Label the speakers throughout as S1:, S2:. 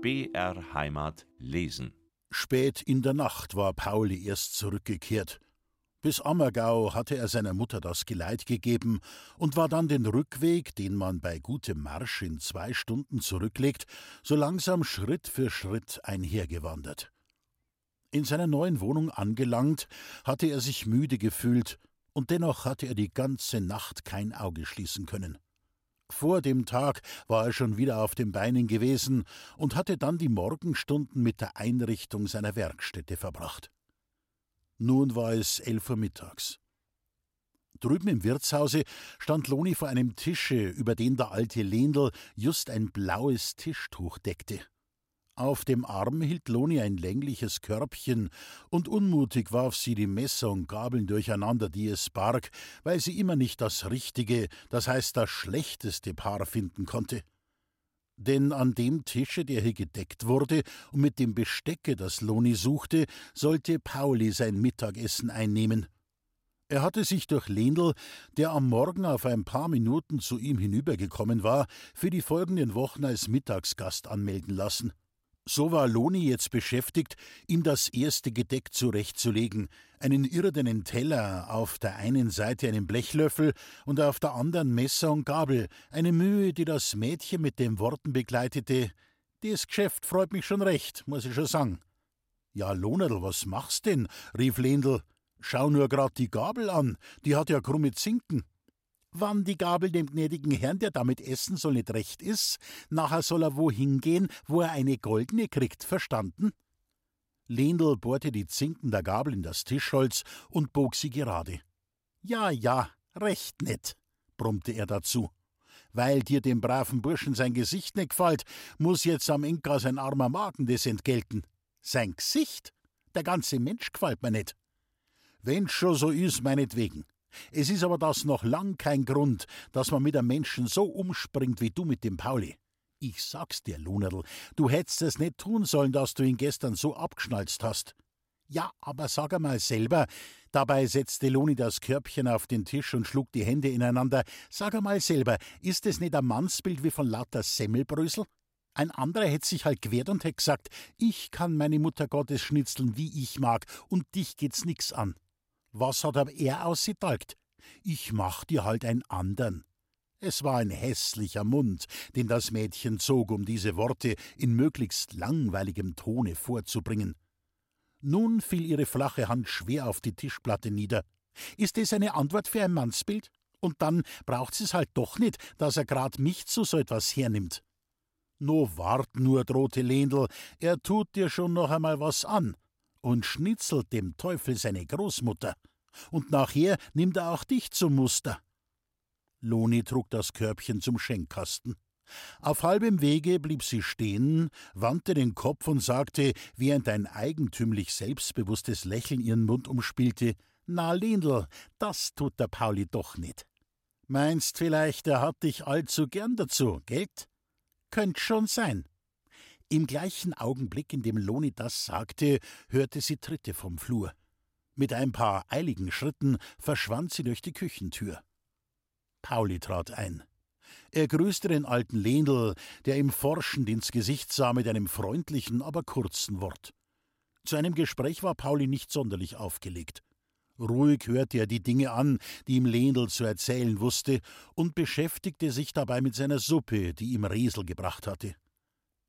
S1: BR Heimat lesen.
S2: Spät in der Nacht war Pauli erst zurückgekehrt. Bis Ammergau hatte er seiner Mutter das Geleit gegeben und war dann den Rückweg, den man bei gutem Marsch in zwei Stunden zurücklegt, so langsam Schritt für Schritt einhergewandert. In seiner neuen Wohnung angelangt, hatte er sich müde gefühlt, und dennoch hatte er die ganze Nacht kein Auge schließen können. Vor dem Tag war er schon wieder auf den Beinen gewesen und hatte dann die Morgenstunden mit der Einrichtung seiner Werkstätte verbracht. Nun war es elf Uhr mittags. Drüben im Wirtshause stand Loni vor einem Tische, über den der alte Lendl just ein blaues Tischtuch deckte. Auf dem Arm hielt Loni ein längliches Körbchen, und unmutig warf sie die Messer und Gabeln durcheinander, die es barg, weil sie immer nicht das richtige, das heißt das schlechteste Paar finden konnte. Denn an dem Tische, der hier gedeckt wurde, und mit dem Bestecke, das Loni suchte, sollte Pauli sein Mittagessen einnehmen. Er hatte sich durch Lendl, der am Morgen auf ein paar Minuten zu ihm hinübergekommen war, für die folgenden Wochen als Mittagsgast anmelden lassen. So war Loni jetzt beschäftigt, ihm das erste Gedeck zurechtzulegen, einen irdenen Teller, auf der einen Seite einen Blechlöffel und auf der anderen Messer und Gabel, eine Mühe, die das Mädchen mit den Worten begleitete Das Geschäft freut mich schon recht, muss ich schon sagen. Ja, Lonerl, was machst denn? rief Lendl. Schau nur grad die Gabel an, die hat ja krumme Zinken. Wann die Gabel dem gnädigen Herrn, der damit essen soll, nicht recht ist, nachher soll er wohin gehen, wo er eine goldene kriegt, verstanden? Lendl bohrte die Zinken der Gabel in das Tischholz und bog sie gerade. Ja, ja, recht nett, brummte er dazu. Weil dir dem braven Burschen sein Gesicht nicht gefällt, muss jetzt am Inka sein armer Magen des entgelten. Sein Gesicht? Der ganze Mensch gefällt mir nicht. Wenn's schon so is, meinetwegen. Es ist aber das noch lang kein Grund, dass man mit einem Menschen so umspringt wie du mit dem Pauli. Ich sag's dir, Lunerl, du hättest es nicht tun sollen, dass du ihn gestern so abgeschnalzt hast. Ja, aber sag einmal selber, dabei setzte Loni das Körbchen auf den Tisch und schlug die Hände ineinander. Sag einmal selber, ist es nicht ein Mannsbild wie von lauter Semmelbrösel? Ein anderer hätte sich halt gewehrt und hätte gesagt, ich kann meine Mutter Gottes schnitzeln, wie ich mag, und dich geht's nix an. Was hat aber er ausgetalgt? Ich mach dir halt einen andern. Es war ein hässlicher Mund, den das Mädchen zog, um diese Worte in möglichst langweiligem Tone vorzubringen. Nun fiel ihre flache Hand schwer auf die Tischplatte nieder. Ist es eine Antwort für ein Mannsbild? Und dann braucht's es halt doch nicht, dass er grad mich zu so etwas hernimmt. No wart nur, drohte Lendl, er tut dir schon noch einmal was an und schnitzelt dem Teufel seine Großmutter. Und nachher nimmt er auch dich zum Muster. Loni trug das Körbchen zum Schenkkasten. Auf halbem Wege blieb sie stehen, wandte den Kopf und sagte, während ein eigentümlich selbstbewusstes Lächeln ihren Mund umspielte: Na, Lindl, das tut der Pauli doch nicht. Meinst vielleicht, er hat dich allzu gern dazu, Geld? Könnt schon sein. Im gleichen Augenblick, in dem Loni das sagte, hörte sie Tritte vom Flur. Mit ein paar eiligen Schritten verschwand sie durch die Küchentür. Pauli trat ein. Er grüßte den alten Lendl, der ihm forschend ins Gesicht sah mit einem freundlichen, aber kurzen Wort. Zu einem Gespräch war Pauli nicht sonderlich aufgelegt. Ruhig hörte er die Dinge an, die ihm Lendl zu erzählen wusste, und beschäftigte sich dabei mit seiner Suppe, die ihm Resel gebracht hatte.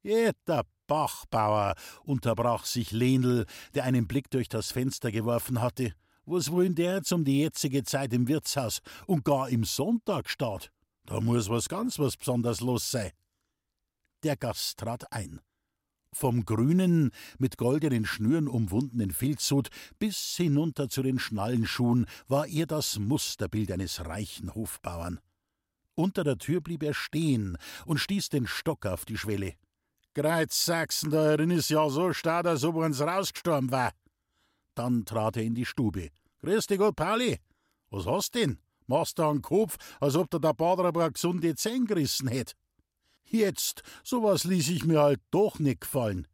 S2: Jeder Bachbauer, unterbrach sich Lenel, der einen Blick durch das Fenster geworfen hatte. Was wollen der jetzt um die jetzige Zeit im Wirtshaus und gar im Sonntag statt? Da muss was ganz was besonders los sein. Der Gast trat ein. Vom grünen, mit goldenen Schnüren umwundenen Filzhut bis hinunter zu den Schnallenschuhen war er das Musterbild eines reichen Hofbauern. Unter der Tür blieb er stehen und stieß den Stock auf die Schwelle. Kreuz Sachsen, da drin ist ja so stark, als ob uns rausgestorben war. Dann trat er in die Stube. Grüß dich Gott, Pauli. Was hast denn? Machst du einen Kopf, als ob der der Bader aber gesunde Zähne gerissen hätt. Jetzt, sowas ließ ich mir halt doch nicht gefallen.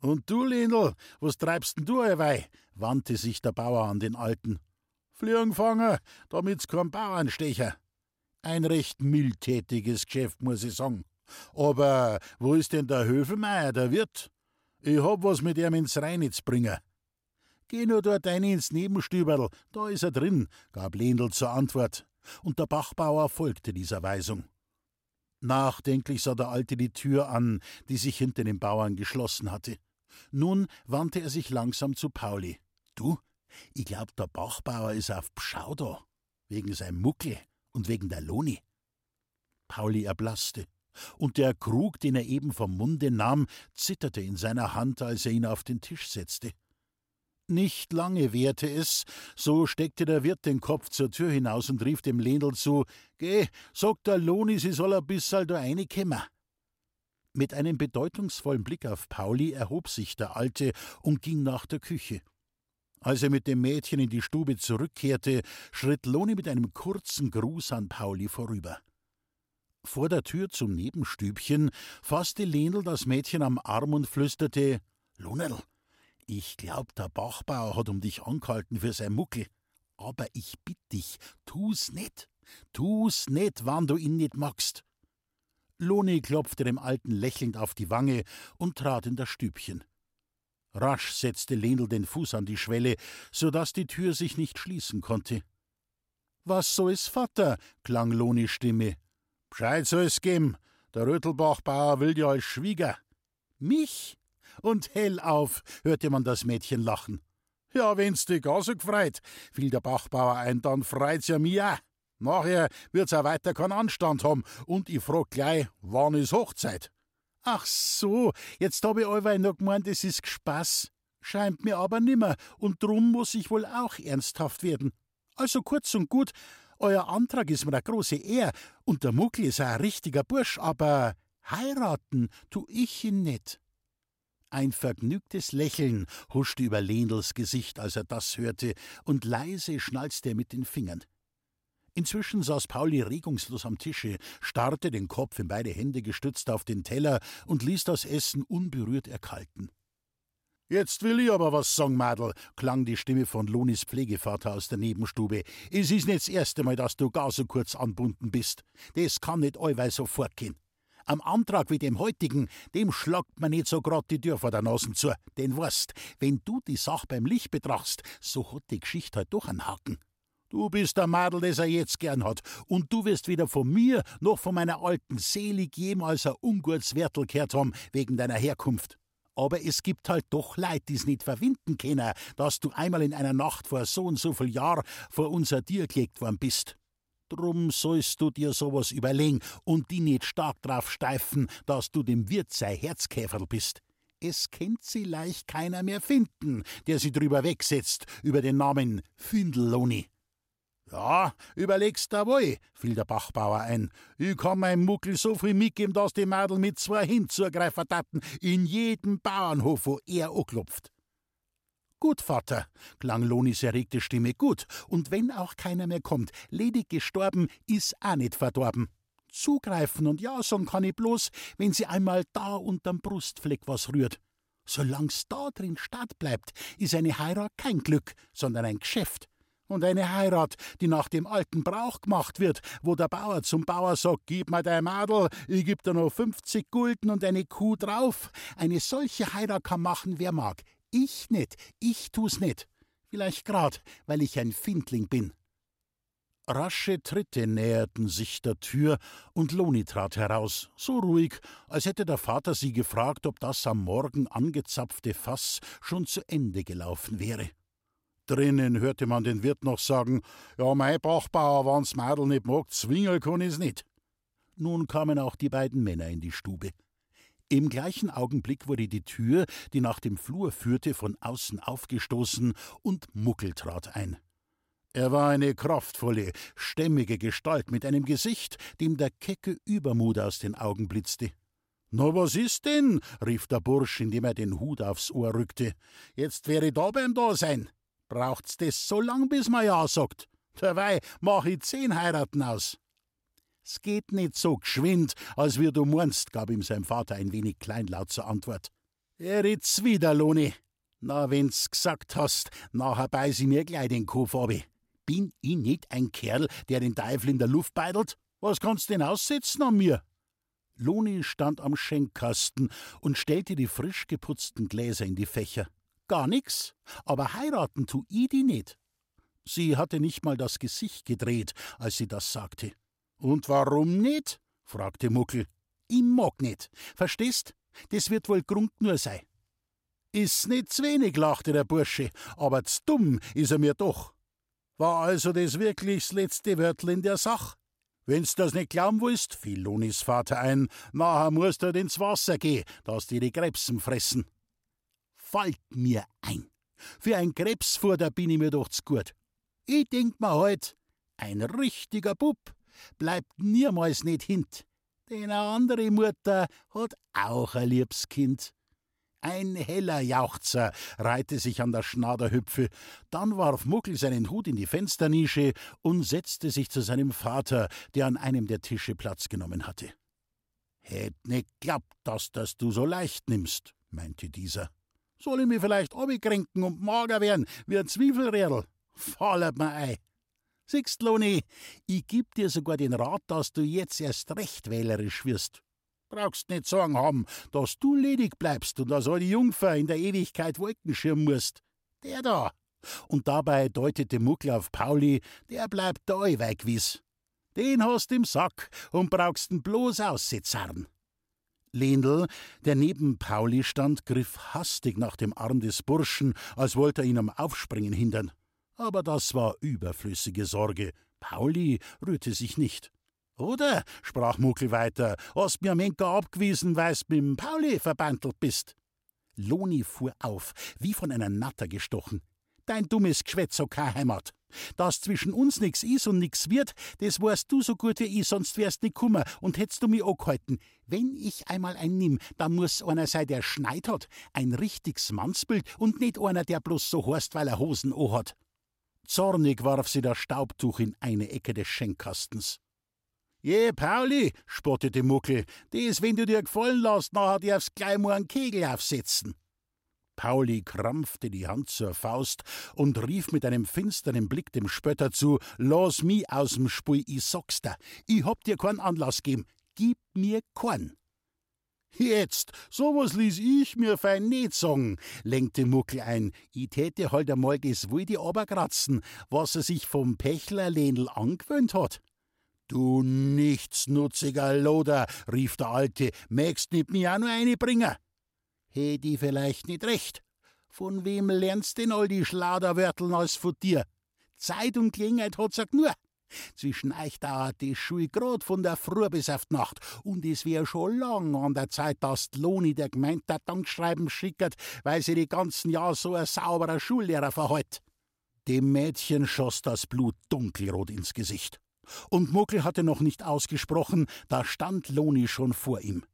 S2: Und du, Lindl, was treibst denn du, Eiwei? wandte sich der Bauer an den Alten. Fliegenfanger, damit's kein Bauernstecher. Ein recht mildtätiges Geschäft, muss ich sagen. Aber wo ist denn der Höfelmeier, der Wirt? Ich hab was mit ihm ins Reinitz bringen. Geh nur dort rein ins Nebenstüberl, da ist er drin, gab Lendl zur Antwort, und der Bachbauer folgte dieser Weisung. Nachdenklich sah der Alte die Tür an, die sich hinter den Bauern geschlossen hatte. Nun wandte er sich langsam zu Pauli. Du, ich glaub, der Bachbauer ist auf Pschau da, wegen seinem Muckel und wegen der Loni. Pauli erblasste, und der Krug, den er eben vom Munde nahm, zitterte in seiner Hand, als er ihn auf den Tisch setzte. Nicht lange währte es, so steckte der Wirt den Kopf zur Tür hinaus und rief dem Lendl zu: Geh, sag der Loni, sie soll ein bissal da reinkommen. Mit einem bedeutungsvollen Blick auf Pauli erhob sich der Alte und ging nach der Küche. Als er mit dem Mädchen in die Stube zurückkehrte, schritt Loni mit einem kurzen Gruß an Pauli vorüber. Vor der Tür zum Nebenstübchen fasste Lenel das Mädchen am Arm und flüsterte: Lonel, ich glaub, der Bachbauer hat um dich angehalten für sein Muckel. Aber ich bitt dich, tu's nicht. Tu's nicht, wann du ihn nicht magst. Loni klopfte dem Alten lächelnd auf die Wange und trat in das Stübchen. Rasch setzte Lenel den Fuß an die Schwelle, so dass die Tür sich nicht schließen konnte. Was so ist, Vater? klang Lonis Stimme. Bescheid es geben. Der Rötelbachbauer will dir als Schwieger. Mich? und hell auf, hörte man das Mädchen lachen. Ja, wenn's dich auch so gefreut, fiel der Bachbauer ein, dann freut's ja mich auch. Nachher wird's auch weiter keinen Anstand haben und ich frag gleich, wann ist Hochzeit? Ach so, jetzt hab ich allweil noch gemeint, es ist Spaß. Scheint mir aber nimmer, und drum muss ich wohl auch ernsthaft werden. Also kurz und gut, euer Antrag ist mir eine große Ehr, und der Muckel ist ein richtiger Bursch, aber heiraten tu ich ihn nicht. Ein vergnügtes Lächeln huschte über Lendls Gesicht, als er das hörte, und leise schnalzte er mit den Fingern. Inzwischen saß Pauli regungslos am Tische, starrte den Kopf in beide Hände gestützt auf den Teller und ließ das Essen unberührt erkalten. Jetzt will ich aber was sagen, Madel, klang die Stimme von Lonis Pflegevater aus der Nebenstube. Es ist nicht das erste Mal, dass du gar so kurz anbunden bist. Das kann nicht allweil so fortgehen. Am Antrag wie dem heutigen, dem schlagt man nicht so grad die Tür vor der Nase zu. Denn weißt, wenn du die Sach beim Licht betrachtst, so hat die Geschichte halt doch einen Haken. Du bist der Madel, das er jetzt gern hat, und du wirst weder von mir noch von meiner alten selig jemals ein ungutes Wertel gehört haben wegen deiner Herkunft. Aber es gibt halt doch Leid, die's nicht verwinden können, dass du einmal in einer Nacht vor so und so viel Jahr vor unser Tier gelegt worden bist. Drum sollst du dir sowas überlegen und die nicht stark drauf steifen, dass du dem Wirt sei Herzkäferl bist. Es kennt sie leicht keiner mehr finden, der sie drüber wegsetzt, über den Namen Findelloni. Ja, überlegst da wohl, fiel der Bachbauer ein. Ich kann meinem Muckel so viel mitgeben, dass die Madel mit zwei hinzugreifen taten, in jedem Bauernhof, wo er anklopft. Gut, Vater, klang Lonis erregte Stimme, gut, und wenn auch keiner mehr kommt, ledig gestorben, is auch nicht verdorben. Zugreifen und ja sagen kann ich bloß, wenn sie einmal da unterm Brustfleck was rührt. Solang's da drin statt bleibt, ist eine Heirat kein Glück, sondern ein Geschäft. Und eine Heirat, die nach dem alten Brauch gemacht wird, wo der Bauer zum Bauer sagt, gib mir dein Madel, ich geb dir noch 50 Gulden und eine Kuh drauf. Eine solche Heirat kann machen, wer mag. Ich nicht, ich tu's nicht. Vielleicht grad, weil ich ein Findling bin. Rasche Tritte näherten sich der Tür und Loni trat heraus, so ruhig, als hätte der Vater sie gefragt, ob das am Morgen angezapfte Fass schon zu Ende gelaufen wäre. Drinnen hörte man den Wirt noch sagen: Ja, mein Bachbauer, wann's Madel nicht mag, zwingen kann ich's nicht. Nun kamen auch die beiden Männer in die Stube. Im gleichen Augenblick wurde die Tür, die nach dem Flur führte, von außen aufgestoßen und Muckel trat ein. Er war eine kraftvolle, stämmige Gestalt mit einem Gesicht, dem der kecke Übermut aus den Augen blitzte. Na, was ist denn? rief der Bursch, indem er den Hut aufs Ohr rückte. Jetzt wäre da beim Dasein. Braucht's das so lang, bis man ja sagt? Dabei mach ich zehn Heiraten aus. Es geht nicht so geschwind, als wie du meinst, gab ihm sein Vater ein wenig kleinlaut zur Antwort. Er red's wieder, Loni. Na, wenn's gesagt hast, nachher beiß ich mir gleich den Kopf ab. Bin ich nicht ein Kerl, der den Teufel in der Luft beidelt? Was kannst denn aussetzen an mir? Loni stand am Schenkkasten und stellte die frisch geputzten Gläser in die Fächer. Gar nix, aber heiraten tu i die nicht. Sie hatte nicht mal das Gesicht gedreht, als sie das sagte. Und warum nicht? fragte Muckel. Ich mag nicht. Verstehst? Das wird wohl Grund nur sein. Ist nicht zu wenig, lachte der Bursche, aber zu dumm ist er mir doch. War also das wirklich das letzte Wörtel in der Sach? Wenn's das nicht glauben willst, fiel Lonis Vater ein, nachher musst du halt ins Wasser gehen, dass die die Krebsen fressen. Fällt mir ein. Für ein Krebsfutter bin ich mir doch zu gut. Ich denk mir halt, ein richtiger Bub bleibt niemals nicht hint. Denn eine andere Mutter hat auch ein liebes Kind. Ein heller Jauchzer reihte sich an der Schnaderhüpfe, dann warf Muckel seinen Hut in die Fensternische und setzte sich zu seinem Vater, der an einem der Tische Platz genommen hatte. Hätt nicht glaubt, dass das du so leicht nimmst, meinte dieser. Soll ich mir vielleicht abkränken und mager werden wie ein Zwiefelrädel? Fallert mir ein. Siehst, Loni, ich geb dir sogar den Rat, dass du jetzt erst recht wählerisch wirst. Brauchst nicht Sorgen haben, dass du ledig bleibst und dass die Jungfer in der Ewigkeit Wolken schirmen musst. Der da. Und dabei deutete Muckel auf Pauli, der bleibt da allweil gewiss. Den hast im Sack und brauchst ihn bloß auszuzarren. Lendl, der neben Pauli stand, griff hastig nach dem Arm des Burschen, als wollte er ihn am Aufspringen hindern. Aber das war überflüssige Sorge. Pauli rührte sich nicht. Oder, sprach Muckel weiter, hast mir am Enker abgewiesen, weil's mit dem Pauli verbandelt bist. Loni fuhr auf, wie von einer Natter gestochen. Dein dummes Geschwätz hat keine Heimat. Dass zwischen uns nix is und nix wird, das weißt du so gut wie ich, sonst wärst nicht kummer und hättst du mich angehalten. Wenn ich einmal einen nimm, dann muss einer sein, der Schneid hat, ein richtiges Mannsbild und nicht einer, der bloß so heißt, weil er Hosen hat. Zornig warf sie das Staubtuch in eine Ecke des Schenkkastens. Je, Pauli, spottete Muckel, das, wenn du dir gefallen lässt, nachher darfst gleich mal einen Kegel aufsetzen. Pauli krampfte die Hand zur Faust und rief mit einem finsteren Blick dem Spötter zu: Lass mi aus'm Spiel, ich sag's dir. Ich hab dir keinen Anlass gegeben. Gib mir keinen. Jetzt, sowas ließ ich mir fein nicht sagen, lenkte Muckel ein. Ich täte halt einmal das wilde Oberkratzen, was er sich vom Pechlerlähnl angewöhnt hat. Du nichtsnutziger Loder, rief der Alte, mägst nicht mir auch nur eine bringen? He die vielleicht nicht recht. Von wem lernst denn all die Schlauderwörteln als von dir? Zeit und Gelegenheit hat's auch nur. Zwischen euch dauert die Schule grad von der Früh bis auf die Nacht. Und es wär schon lang an der Zeit, dass Loni der Gemeinde der Dankschreiben schickert, weil sie die ganzen Jahr so ein sauberer Schullehrer verhält. Dem Mädchen schoss das Blut dunkelrot ins Gesicht. Und Muckel hatte noch nicht ausgesprochen, da stand Loni schon vor ihm.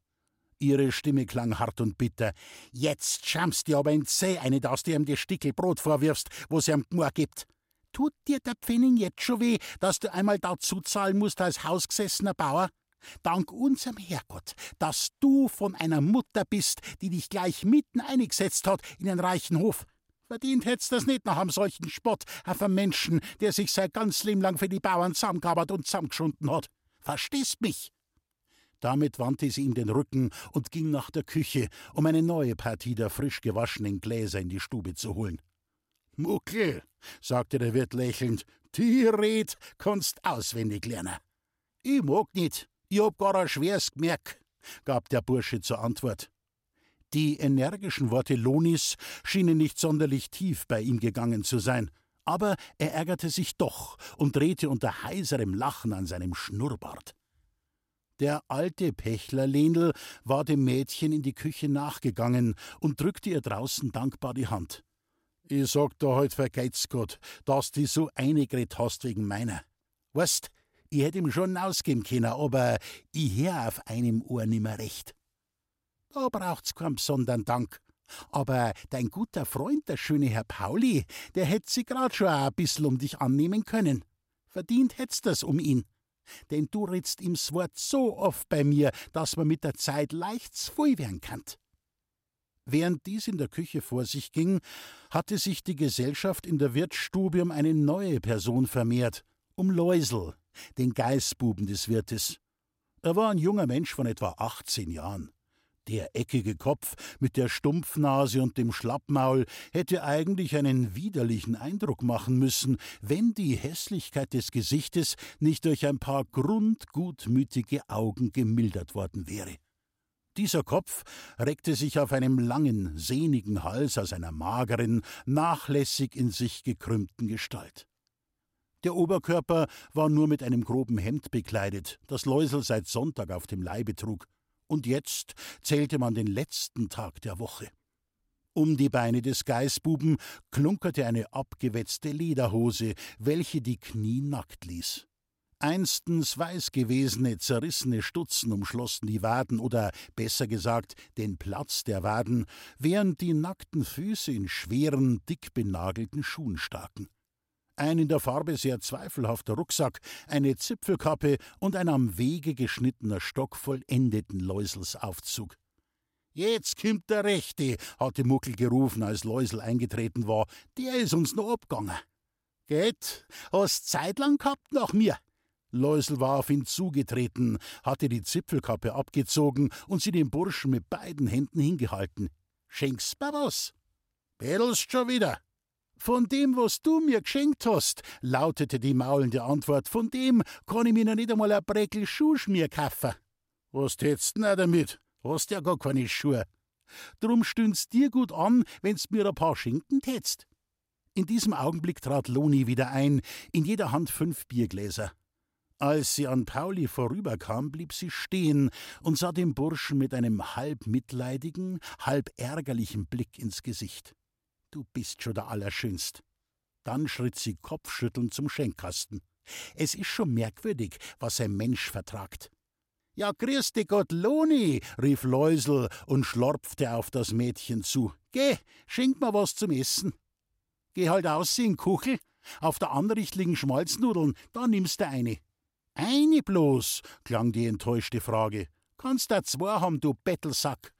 S2: Ihre Stimme klang hart und bitter. Jetzt schamst dir aber in Zeh eine, dass du ihm die Stickel Brot vorwirfst, wo sie am Gmor gibt. Tut dir der Pfennig jetzt schon weh, dass du einmal dazu zahlen musst als hausgesessener Bauer? Dank unserem Herrgott, dass du von einer Mutter bist, die dich gleich mitten eingesetzt hat in den reichen Hof. Verdient hätt's das nicht nach einem solchen Spott auf einen Menschen, der sich sein ganz Leben lang für die Bauern zusammengearbeitet und zusammengeschunden hat. Verstehst mich? Damit wandte sie ihm den Rücken und ging nach der Küche, um eine neue Partie der frisch gewaschenen Gläser in die Stube zu holen. Muckel, sagte der Wirt lächelnd, die Red kannst auswendig lernen. Ich mag nicht, ich hab gar ein schweres Gemerk, gab der Bursche zur Antwort. Die energischen Worte Lonis schienen nicht sonderlich tief bei ihm gegangen zu sein, aber er ärgerte sich doch und drehte unter heiserem Lachen an seinem Schnurrbart. Der alte Pechler Lenel war dem Mädchen in die Küche nachgegangen und drückte ihr draußen dankbar die Hand. Ich sag da halt vergeht's Gott, dass du so eingeredet hast wegen meiner. Weißt, ich hätt ihm schon ausgehen können, aber ich hör auf einem Ohr nimmer recht. Da braucht's keinen besonderen Dank. Aber dein guter Freund, der schöne Herr Pauli, der hätt sich grad schon ein bissl um dich annehmen können. Verdient hätt's das um ihn. Denn du redst ihm's Wort so oft bei mir, dass man mit der Zeit leicht voll werden kann. Während dies in der Küche vor sich ging, hatte sich die Gesellschaft in der Wirtsstube um eine neue Person vermehrt, um Läusel, den Geißbuben des Wirtes. Er war ein junger Mensch von etwa 18 Jahren. Der eckige Kopf mit der Stumpfnase und dem Schlappmaul hätte eigentlich einen widerlichen Eindruck machen müssen, wenn die Hässlichkeit des Gesichtes nicht durch ein paar grundgutmütige Augen gemildert worden wäre. Dieser Kopf reckte sich auf einem langen, sehnigen Hals aus einer mageren, nachlässig in sich gekrümmten Gestalt. Der Oberkörper war nur mit einem groben Hemd bekleidet, das Läusel seit Sonntag auf dem Leibe trug, und jetzt zählte man den letzten Tag der Woche. Um die Beine des Geißbuben klunkerte eine abgewetzte Lederhose, welche die Knie nackt ließ. Einstens weiß gewesene, zerrissene Stutzen umschlossen die Waden oder besser gesagt den Platz der Waden, während die nackten Füße in schweren, dick benagelten Schuhen staken ein in der Farbe sehr zweifelhafter Rucksack, eine Zipfelkappe und ein am Wege geschnittener Stock vollendeten Läuselsaufzug. Jetzt kimmt der Rechte, hatte Muckel gerufen, als Läusel eingetreten war. Der ist uns noch abgegangen. Geht, hast Zeit lang gehabt nach mir? Läusel war auf ihn zugetreten, hatte die Zipfelkappe abgezogen und sie dem Burschen mit beiden Händen hingehalten. Schenkst mir was? Bedelst schon wieder? Von dem, was du mir geschenkt hast, lautete die maulende Antwort, von dem kann ich mir noch nicht einmal ein Breckel Schuhschmier kaufen. Was tätst denn damit? Hast ja gar keine Schuhe. Drum stünd's dir gut an, wenn's mir ein paar schenken tätst. In diesem Augenblick trat Loni wieder ein, in jeder Hand fünf Biergläser. Als sie an Pauli vorüberkam, blieb sie stehen und sah dem Burschen mit einem halb mitleidigen, halb ärgerlichen Blick ins Gesicht. Du bist schon der Allerschönst. Dann schritt sie kopfschüttelnd zum Schenkkasten. Es ist schon merkwürdig, was ein Mensch vertragt. Ja, grüß dich Gott, Loni, rief Läusel und schlorpfte auf das Mädchen zu. Geh, schenk mir was zum Essen. Geh halt aussehen, Kuchel. Auf der Anricht liegen Schmalznudeln, da nimmst du eine. Eine bloß, klang die enttäuschte Frage. Kannst da zwei haben, du Bettelsack.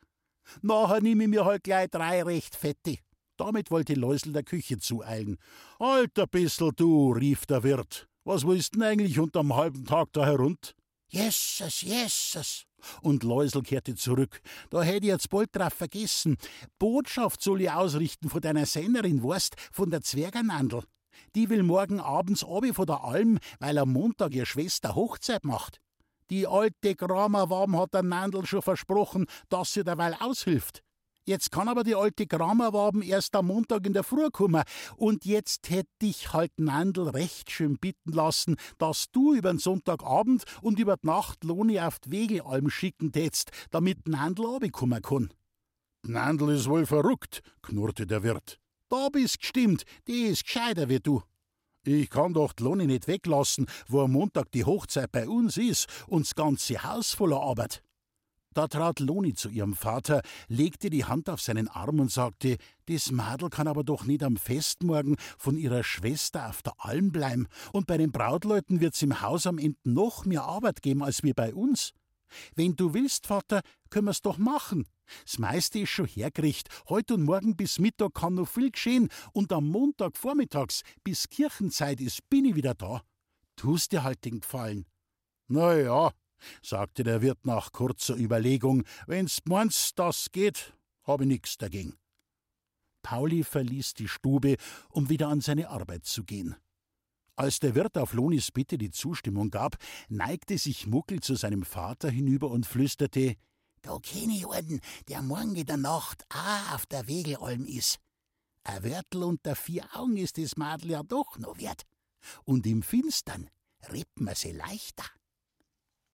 S2: Nachher nimm ich mir halt gleich drei recht fette. Damit wollte Läusel der Küche zueilen. Alter Bissel, du, rief der Wirt. Was willst denn eigentlich unterm halben Tag da herund? Jesses, jesses. Und Läusel kehrte zurück. Da hätte ich jetzt bald drauf vergessen. Botschaft soll ich ausrichten von deiner Sennerin, weißt, von der Zwergernandel. Die will morgen abends abi von der Alm, weil am Montag ihr Schwester Hochzeit macht. Die alte Kramerwam hat der Nandel schon versprochen, dass sie derweil aushilft. Jetzt kann aber die alte Kramerwaben erst am Montag in der Früh kommen. Und jetzt hätte ich halt Nandl recht schön bitten lassen, dass du über den Sonntagabend und über die Nacht Loni auf die Wegealm schicken tätst, damit Nandl abkommen kann. Nandl ist wohl verrückt, knurrte der Wirt. Da bist gestimmt, die ist gescheiter wie du. Ich kann doch die Loni nicht weglassen, wo am Montag die Hochzeit bei uns ist und das ganze Haus voller Arbeit. Da trat Loni zu ihrem Vater, legte die Hand auf seinen Arm und sagte, das Madel kann aber doch nicht am Festmorgen von ihrer Schwester auf der Alm bleiben, und bei den Brautleuten wird's im Haus am Ende noch mehr Arbeit geben als wir bei uns. Wenn du willst, Vater, können wir's doch machen. Das meiste ist schon hergericht. Heute und morgen bis Mittag kann noch viel geschehen, und am Montag vormittags bis Kirchenzeit ist, bin ich wieder da. Tust dir halt den Gefallen. Na ja, sagte der Wirt nach kurzer Überlegung, wenn's meinst, das geht, hab ich nix dagegen. Pauli verließ die Stube, um wieder an seine Arbeit zu gehen. Als der Wirt auf Lonis Bitte die Zustimmung gab, neigte sich Muckel zu seinem Vater hinüber und flüsterte: Da kenne ich einen, der morgen in der Nacht auch auf der Wegelalm ist. Ein Wörtel unter vier Augen ist das Madel ja doch noch wert. Und im Finstern rippt man sie leichter.